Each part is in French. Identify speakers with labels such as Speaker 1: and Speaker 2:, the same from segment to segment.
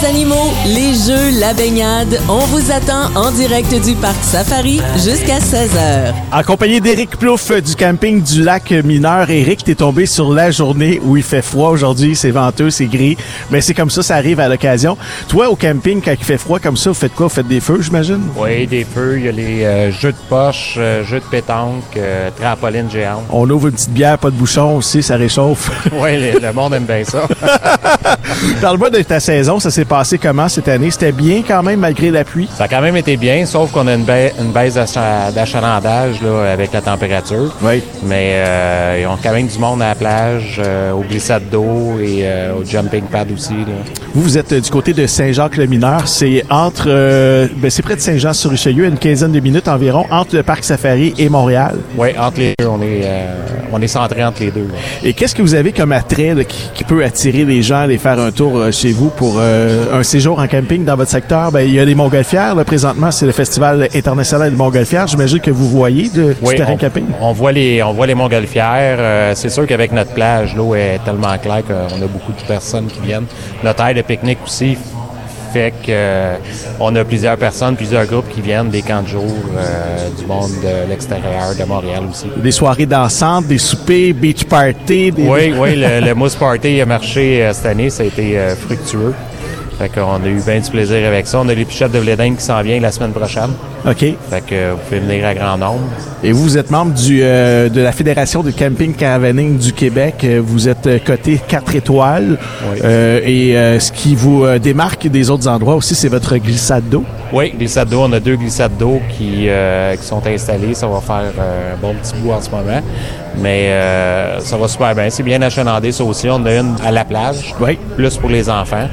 Speaker 1: les animaux, les jeux, la baignade, on vous attend en direct du Parc Safari jusqu'à 16h.
Speaker 2: Accompagné d'Éric Plouffe du camping du lac mineur. Éric, t'es tombé sur la journée où il fait froid aujourd'hui, c'est venteux, c'est gris, mais c'est comme ça, ça arrive à l'occasion. Toi, au camping, quand il fait froid comme ça, vous faites quoi? Vous faites des feux, j'imagine?
Speaker 3: Oui, des feux, il y a les euh, jeux de poche, euh, jeux de pétanque, euh, trampoline géante.
Speaker 2: On ouvre une petite bière, pas de bouchon aussi, ça réchauffe.
Speaker 3: Oui, le, le monde aime bien ça.
Speaker 2: Parle-moi de ta saison, ça s'est passé comment cette année? C'était bien quand même malgré la pluie?
Speaker 3: Ça a quand même été bien, sauf qu'on a une, une baisse d'acha- d'achalandage là, avec la température.
Speaker 2: Oui.
Speaker 3: Mais euh, ils ont quand même du monde à la plage, euh, au glissade d'eau et euh, au jumping pad aussi. Là.
Speaker 2: Vous, vous êtes euh, du côté de Saint-Jacques-le-Mineur. C'est entre, euh, ben, c'est près de Saint-Jean-sur-Richelieu, une quinzaine de minutes environ, entre le Parc Safari et Montréal.
Speaker 3: Oui, entre les deux, on est, on est centré entre les deux. là.
Speaker 2: Et qu'est-ce que vous avez comme attrait là, qui, qui peut attirer les gens à aller faire un tour chez vous pour euh, un séjour en camping dans votre secteur? Ben, il y a les Montgolfières. Là, présentement, c'est le Festival international de Montgolfières. J'imagine que vous voyez de,
Speaker 3: Oui,
Speaker 2: du terrain
Speaker 3: on,
Speaker 2: camping.
Speaker 3: on voit les on voit les montgolfières. Euh, c'est sûr qu'avec notre plage, l'eau est tellement claire qu'on a beaucoup de personnes qui viennent. Notre aire de pique-nique aussi fait que euh, on a plusieurs personnes, plusieurs groupes qui viennent des camps de jour euh, du monde de l'extérieur, de Montréal aussi.
Speaker 2: Des soirées dansantes, des soupers, beach party. Des...
Speaker 3: Oui, oui, le, le Mousse Party a marché euh, cette année, ça a été euh, fructueux. Fait qu'on a eu bien du plaisir avec ça. On a les pichettes de Vlédin qui s'en vient la semaine prochaine.
Speaker 2: OK.
Speaker 3: Fait que vous pouvez venir à grand nombre.
Speaker 2: Et vous, vous êtes membre du, euh, de la Fédération de camping caravaning du Québec. Euh, Vous êtes euh, coté 4 étoiles.
Speaker 3: Oui.
Speaker 2: Euh, et euh, ce qui vous démarque des autres endroits aussi, c'est votre glissade d'eau.
Speaker 3: Oui, glissade d'eau. On a deux glissades d'eau qui, qui sont installées. Ça va faire un bon petit bout en ce moment. Mais ça va super bien. C'est bien achalandé, ça aussi. On a une à la plage,
Speaker 2: Oui.
Speaker 3: plus pour les enfants.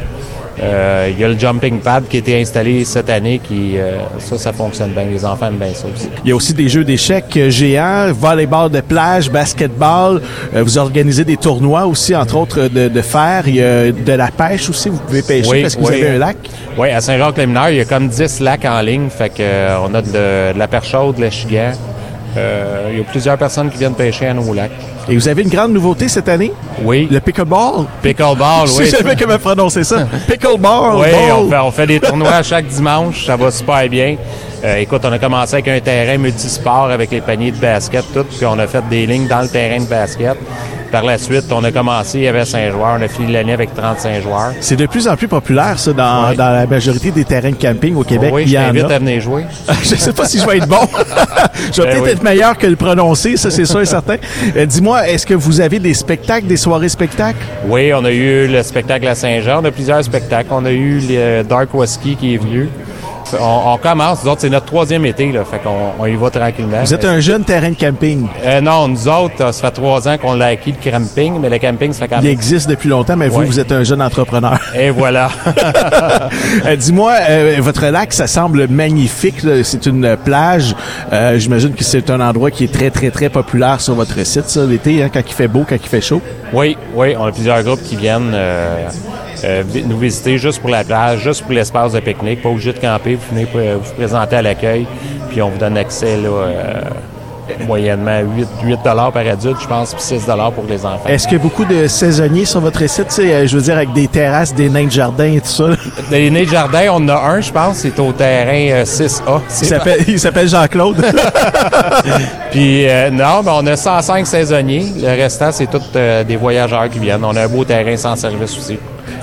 Speaker 3: Euh, Il y a le jumping pad qui a été installé cette année. qui euh, Ça, ça fonctionne bien. Les enfants aiment bien ça aussi.
Speaker 2: Il y a aussi des jeux d'échecs euh, géants, volleyball de plage, basketball. Euh, vous organisez des tournois aussi, entre autres de, de fer. Il y a de la pêche aussi. Vous pouvez pêcher
Speaker 3: Oui,
Speaker 2: parce que vous avez un lac.
Speaker 3: Oui, à Saint-Jacques-les-Mineurs, il y a comme 10 lacs en ligne. Fait que on a de, de la perche chaude, de la chigan. Euh, il y a plusieurs personnes qui viennent pêcher à nos lacs.
Speaker 2: Et vous avez une grande nouveauté cette année,
Speaker 3: Oui.
Speaker 2: le pickleball?
Speaker 3: Pickleball,
Speaker 2: Je
Speaker 3: oui.
Speaker 2: sais jamais comment prononcer ça. Pickleball.
Speaker 3: Oui, on fait, on fait des tournois à chaque dimanche. Ça va super bien. Euh, écoute, on a commencé avec un terrain multisport avec les paniers de basket, tout. Puis on a fait des lignes dans le terrain de basket. Par la suite, on a commencé, il y avait 5 joueurs. On a fini l'année avec 35 joueurs.
Speaker 2: C'est de plus en plus populaire, ça, dans,
Speaker 3: Oui.
Speaker 2: dans la majorité des terrains de camping au Québec.
Speaker 3: oui,
Speaker 2: il
Speaker 3: je t'invite à venir jouer.
Speaker 2: je sais pas si je vais être bon. je vais
Speaker 3: Ben
Speaker 2: peut-être
Speaker 3: oui.
Speaker 2: être meilleur que le prononcer, ça c'est sûr et certain. Euh, Dis-moi, est-ce que vous avez des spectacles, des soirées spectacles?
Speaker 3: Oui, on a eu le spectacle à Saint-Jean. On a plusieurs spectacles. On a eu le Dark Whiskey qui est venu. On, on commence. Nous autres, c'est notre troisième été. Là, fait qu'on on y va tranquillement.
Speaker 2: Vous êtes un jeune terrain de camping.
Speaker 3: Euh, non, nous autres, euh, ça fait trois ans qu'on l'a acquis, le camping. Mais le camping, ça fait quand
Speaker 2: Il
Speaker 3: même...
Speaker 2: existe depuis longtemps, mais vous, vous êtes un jeune entrepreneur.
Speaker 3: Et voilà.
Speaker 2: Euh, Dis-moi, euh, votre lac, ça semble magnifique. C'est une plage. J'imagine que c'est un endroit qui est très, très, très populaire sur votre site, ça, l'été, hein, quand il fait beau, quand il fait chaud.
Speaker 3: Oui, oui, on a plusieurs groupes qui viennent euh, nous visiter juste pour la plage, juste pour l'espace de pique-nique, pas obligé de camper, vous venez euh, vous présenter à l'accueil, puis on vous donne accès là, euh, moyennement 8, 8 par adulte, je pense, puis 6 pour les enfants.
Speaker 2: Est-ce qu'il y a beaucoup de saisonniers sur votre site, tu sais, euh, je veux dire, avec des terrasses, des nains de jardin et tout ça?
Speaker 3: les nez de jardin, on en a un, je pense, c'est au terrain euh, 6A.
Speaker 2: Il s'appelle- Jean-Claude.
Speaker 3: Puis euh, non, ben, on a 105 saisonniers. Le restant, c'est tous euh, des voyageurs qui viennent. On a un beau terrain sans service aussi.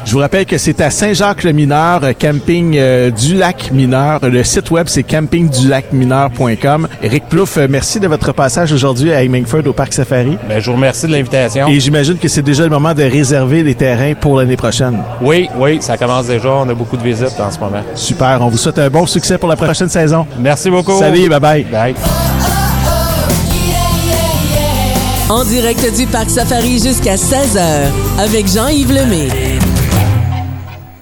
Speaker 2: Je vous rappelle que c'est à Saint-Jacques-le-Mineur, euh, camping euh, du lac mineur. Le site web, c'est campingdulacmineur.com. Éric Plouffe, euh, merci de votre passage aujourd'hui à Hemingford au Parc Safari.
Speaker 3: Ben, je vous remercie de l'invitation.
Speaker 2: Et j'imagine que c'est déjà le moment de réserver les terrains pour l'année prochaine.
Speaker 3: Oui, oui, ça commence déjà. On a beaucoup de visites en ce moment.
Speaker 2: Super. On vous souhaite un bon succès pour la prochaine saison.
Speaker 3: Merci beaucoup.
Speaker 2: Salut, bye bye.
Speaker 3: Bye.
Speaker 1: En direct du Parc Safari jusqu'à 16h avec Jean-Yves Lemay.